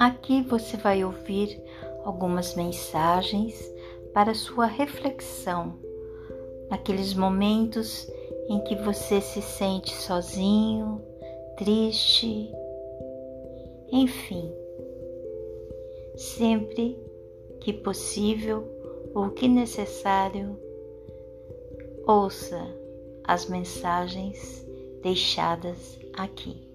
Aqui você vai ouvir algumas mensagens para sua reflexão naqueles momentos em que você se sente sozinho, triste, enfim. Sempre que possível ou que necessário, ouça as mensagens deixadas aqui.